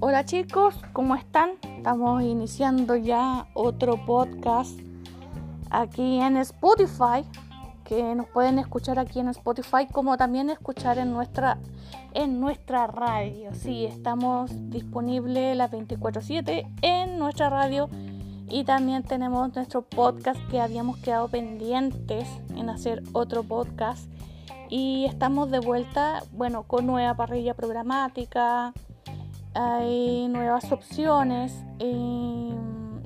Hola chicos, ¿cómo están? Estamos iniciando ya otro podcast aquí en Spotify, que nos pueden escuchar aquí en Spotify, como también escuchar en nuestra en nuestra radio. Sí, estamos disponibles las 24/7 en nuestra radio y también tenemos nuestro podcast que habíamos quedado pendientes en hacer otro podcast y estamos de vuelta, bueno, con nueva parrilla programática, hay nuevas opciones, eh,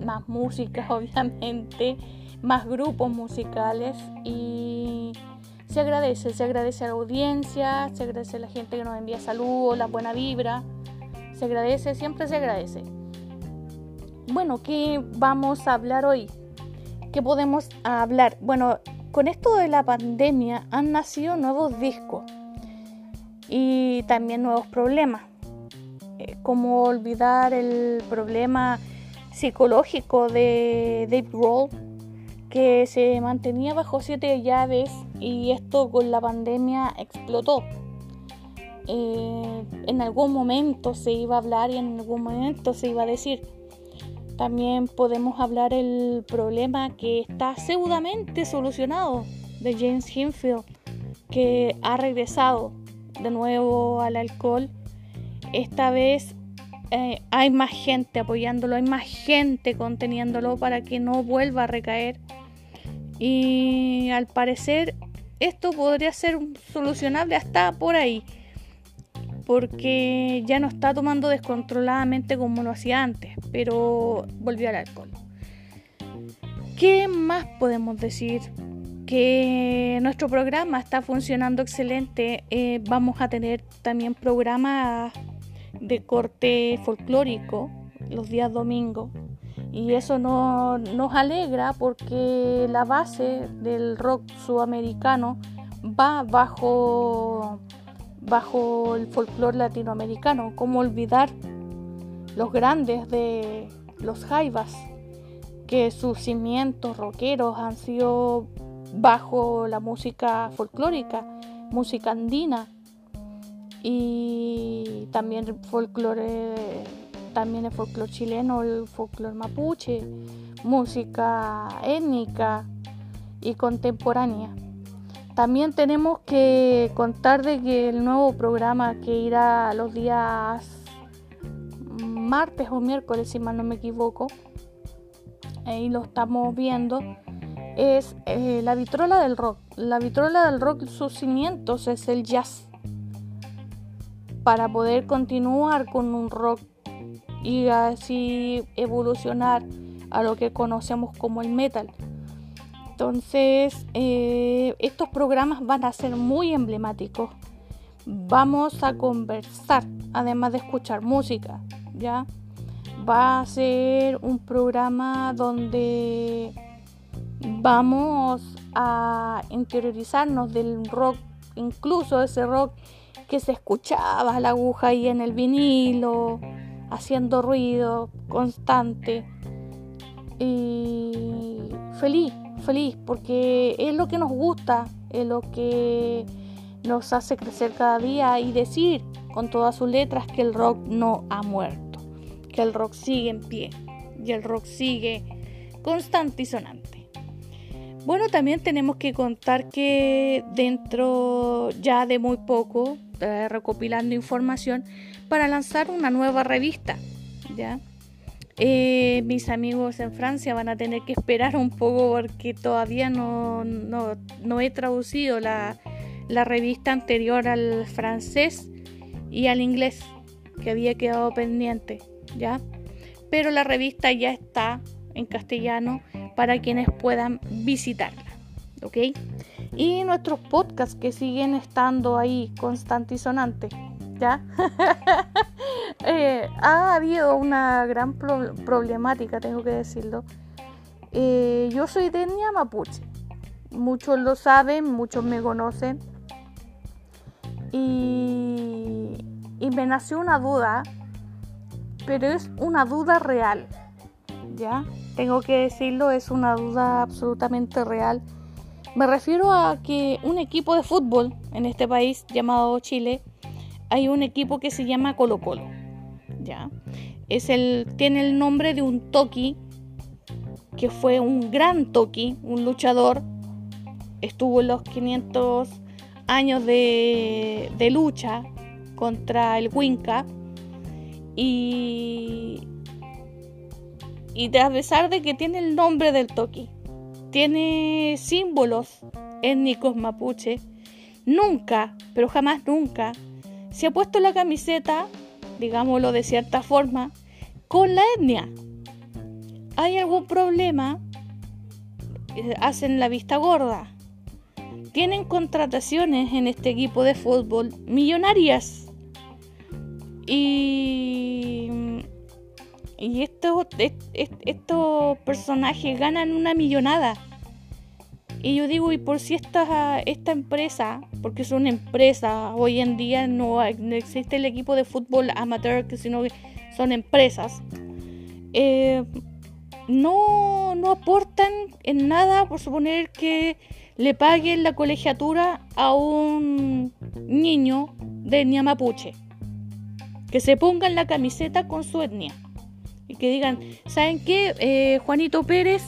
más música obviamente, más grupos musicales y se agradece, se agradece a la audiencia, se agradece a la gente que nos envía saludos, la buena vibra, se agradece, siempre se agradece. Bueno, ¿qué vamos a hablar hoy? ¿Qué podemos hablar? Bueno, con esto de la pandemia han nacido nuevos discos y también nuevos problemas eh, como olvidar el problema psicológico de Dave Grohl, que se mantenía bajo siete llaves y esto con la pandemia explotó. Eh, en algún momento se iba a hablar y en algún momento se iba a decir. También podemos hablar el problema que está seguramente solucionado de James Hinfield, que ha regresado de nuevo al alcohol esta vez eh, hay más gente apoyándolo, hay más gente conteniéndolo para que no vuelva a recaer. Y al parecer esto podría ser solucionable hasta por ahí, porque ya no está tomando descontroladamente como lo hacía antes, pero volvió al alcohol. ¿Qué más podemos decir? Que nuestro programa está funcionando excelente. Eh, vamos a tener también programas de corte folclórico los días domingos y eso no, nos alegra porque la base del rock sudamericano va bajo, bajo el folclore latinoamericano. ¿Cómo olvidar los grandes de los jaivas? Que sus cimientos rockeros han sido bajo la música folclórica, música andina y también folclore, también el folclore chileno, el folclore mapuche, música étnica y contemporánea. También tenemos que contar de que el nuevo programa que irá los días martes o miércoles, si mal no me equivoco, ahí lo estamos viendo, es eh, la vitrola del rock. La vitrola del rock, sus cimientos es el jazz para poder continuar con un rock y así evolucionar a lo que conocemos como el metal. Entonces, eh, estos programas van a ser muy emblemáticos. Vamos a conversar, además de escuchar música, ¿ya? Va a ser un programa donde vamos a interiorizarnos del rock, incluso ese rock que se escuchaba la aguja ahí en el vinilo, haciendo ruido constante. Y feliz, feliz, porque es lo que nos gusta, es lo que nos hace crecer cada día y decir con todas sus letras que el rock no ha muerto, que el rock sigue en pie y el rock sigue constante y sonante. Bueno, también tenemos que contar que dentro ya de muy poco, eh, recopilando información para lanzar una nueva revista, ¿ya? Eh, mis amigos en Francia van a tener que esperar un poco porque todavía no, no, he traducido la, la, revista anterior al francés y al inglés que había quedado pendiente, ¿ya? Pero la revista ya está en castellano para quienes puedan visitarla. ¿Ok? Y nuestros podcasts que siguen estando ahí constante y sonante. ¿Ya? Eh, ha habido una gran problemática, tengo que decirlo. Eh, yo soy de mapuche. Muchos lo saben, muchos me conocen. Y, y me nació una duda, pero es una duda real. ¿Ya? tengo que decirlo, es una duda absolutamente real Me refiero a que un equipo de fútbol en este país llamado Chile, hay un equipo que se llama Colo Colo. Es el, tiene el nombre de un Toki, que fue un gran Toki, un luchador. Estuvo en los 500 años de, de lucha contra el Winca. Y, y a pesar de que tiene el nombre del Toki, tiene símbolos étnicos mapuche, nunca, pero jamás nunca, se ha puesto la camiseta, digámoslo de cierta forma, con la etnia. ¿Hay algún problema? Eh, hacen la vista gorda. Tienen contrataciones en este equipo de fútbol millonarias. Y y estos, estos personajes ganan una millonada. Y yo digo, ¿y por si esta, esta empresa, porque es una empresa, hoy en día no, existe el equipo de fútbol amateur, sino que son empresas, eh, no, no aportan en nada por suponer que le paguen la colegiatura a un niño de etnia mapuche, que se pongan la camiseta con su etnia y que digan, ¿saben qué? Eh, Juanito Pérez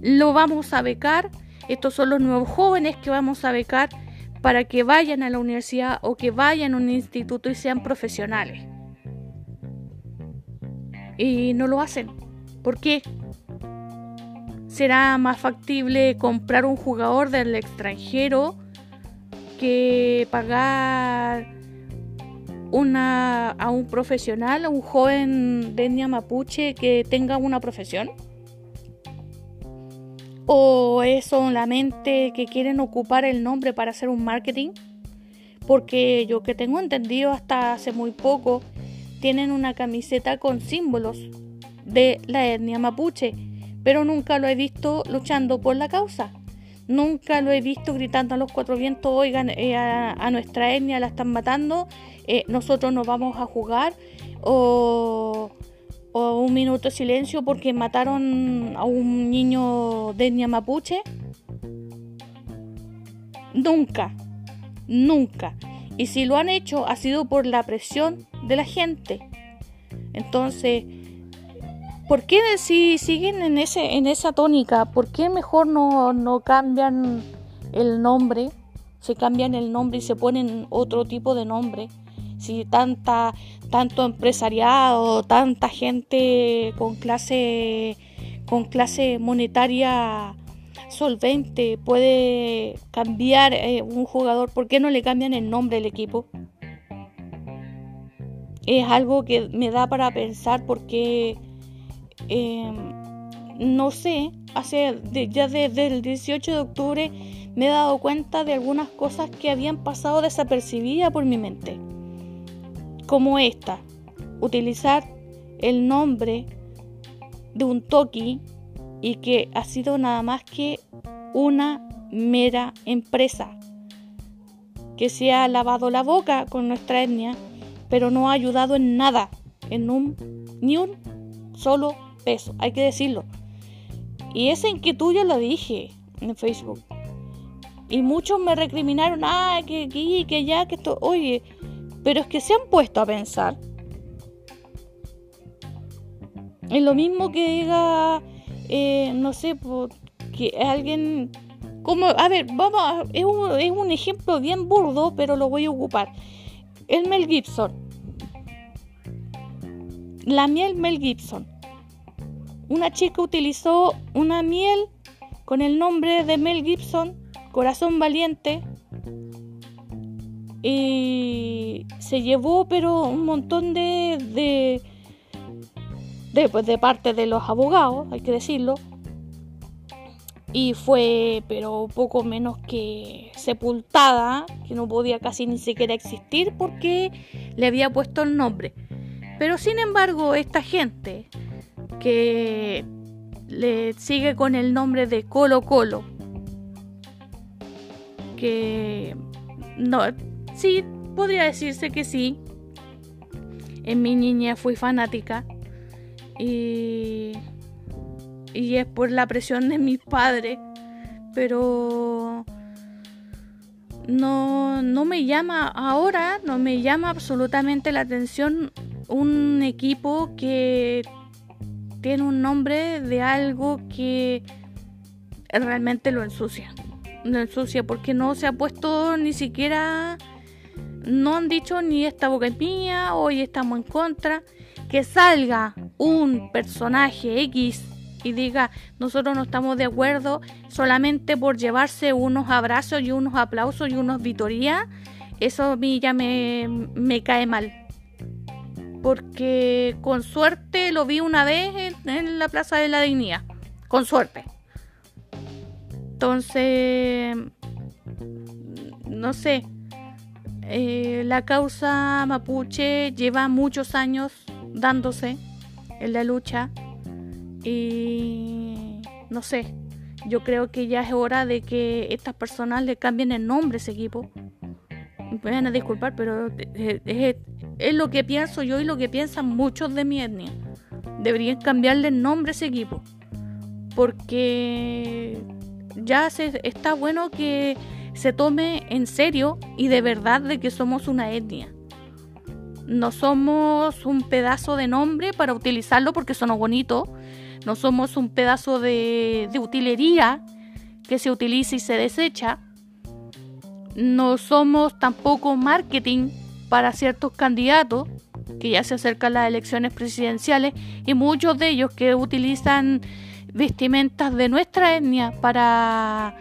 lo vamos a becar, estos son los nuevos jóvenes que vamos a becar para que vayan a la universidad o que vayan a un instituto y sean profesionales. Y no lo hacen. ¿Por qué? ¿Será más factible comprar un jugador del extranjero que pagar una, a un profesional, a un joven de etnia mapuche que tenga una profesión? ¿O es solamente que quieren ocupar el nombre para hacer un marketing? Porque yo que tengo entendido hasta hace muy poco, tienen una camiseta con símbolos de la etnia mapuche, pero nunca lo he visto luchando por la causa. Nunca lo he visto gritando a los cuatro vientos, oigan, eh, a, nuestra etnia la están matando, eh, nosotros nos vamos a jugar, o, un minuto de silencio porque mataron a un niño de etnia mapuche. Nunca, nunca. Y si lo han hecho ha sido por la presión de la gente. Entonces, ¿Por qué si siguen en, ese, en esa tónica, por qué mejor no, no cambian el nombre? Se cambian el nombre y se ponen otro tipo de nombre. Si tanta, tanto empresariado, tanta gente con clase, con clase monetaria solvente puede cambiar eh, un jugador, ¿por qué no le cambian el nombre del equipo? Es algo que me da para pensar porque Em, no sé, hace ya desde el 18 de octubre me he dado cuenta de algunas cosas que habían pasado desapercibidas por mi mente. Como esta, utilizar el nombre de un toki y que ha sido nada más que una mera empresa que se ha lavado la boca con nuestra etnia, pero no ha ayudado en nada, en un ni un solo peso, hay que decirlo. Y esa inquietud yo la dije en Facebook. Y muchos me recriminaron, ah, que, que, que ya, que esto, oye, pero es que se han puesto a pensar. Es lo mismo que diga, eh, no sé, que alguien, como, a ver, vamos, es un, es un ejemplo bien burdo, pero lo voy a ocupar. El Mel Gibson. La miel Mel Gibson una chica utilizó una miel con el nombre de Mel Gibson, Corazón Valiente, y se llevó pero un montón de de, de, pues, de parte de los abogados, hay que decirlo, y fue pero poco menos que sepultada, que no podía casi ni siquiera existir porque le había puesto el nombre. Pero sin embargo, esta gente que le sigue con el nombre de Colo Colo. Que no, sí, podría decirse que sí. En mi niña fui fanática y, y es por la presión de mis padres, pero no, no me llama ahora, no me llama absolutamente la atención un equipo que tiene un nombre de algo que realmente lo ensucia. Lo ensucia porque no se ha puesto ni siquiera, no han dicho ni esta boca es mía, hoy estamos en contra. Que salga un personaje X y diga nosotros no estamos de acuerdo solamente por llevarse unos abrazos y unos aplausos y unos vitorías, eso a mí ya me, me cae mal porque con suerte lo vi una vez en, la Plaza de la Dignidad, con suerte. Entonces, no sé, eh, la causa mapuche lleva muchos años dándose en la lucha y no sé, yo creo que ya es hora de que estas personas le cambien el nombre a ese equipo. Me van a disculpar, pero es, es lo que pienso yo y lo que piensan muchos de mi etnia. Deberían cambiarle el nombre a ese equipo. Porque ya se, está bueno que se tome en serio y de verdad de que somos una etnia. No somos un pedazo de nombre para utilizarlo porque suena bonito. No somos un pedazo de, de utilería que se utiliza y se desecha. No somos tampoco marketing para ciertos candidatos que ya se acercan las elecciones presidenciales y muchos de ellos que utilizan vestimentas de nuestra etnia para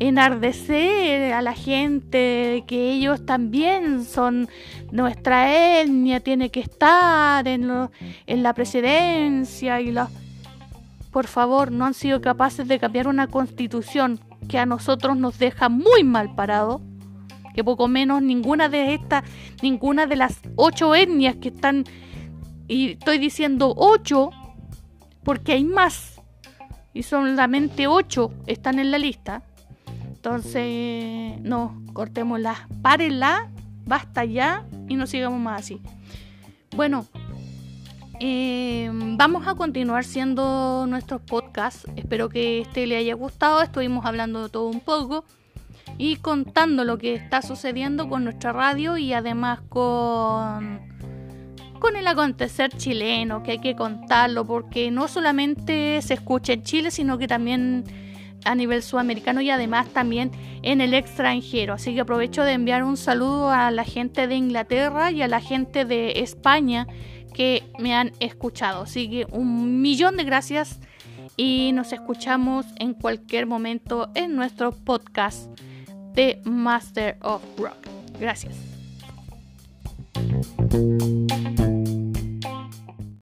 enardecer a la gente que ellos también son nuestra etnia, tiene que estar en, en la presidencia y los... Por favor, no han sido capaces de cambiar una constitución que a nosotros nos deja muy mal parado que poco menos ninguna de estas, ninguna de las ocho etnias que están, y estoy diciendo ocho, porque hay más, y solamente ocho están en la lista. Entonces, no, cortémosla, párenla, basta ya y no sigamos más así. Bueno, eh, vamos a continuar siendo nuestros podcasts. Espero que este le haya gustado. Estuvimos hablando de todo un poco y contando lo que está sucediendo con nuestra radio y además con con el acontecer chileno, que hay que contarlo porque no solamente se escucha en Chile, sino que también a nivel sudamericano y además también en el extranjero. Así que aprovecho de enviar un saludo a la gente de Inglaterra y a la gente de España que me han escuchado. Así que un millón de gracias y nos escuchamos en cualquier momento en nuestro podcast de Master of Rock. Gracias.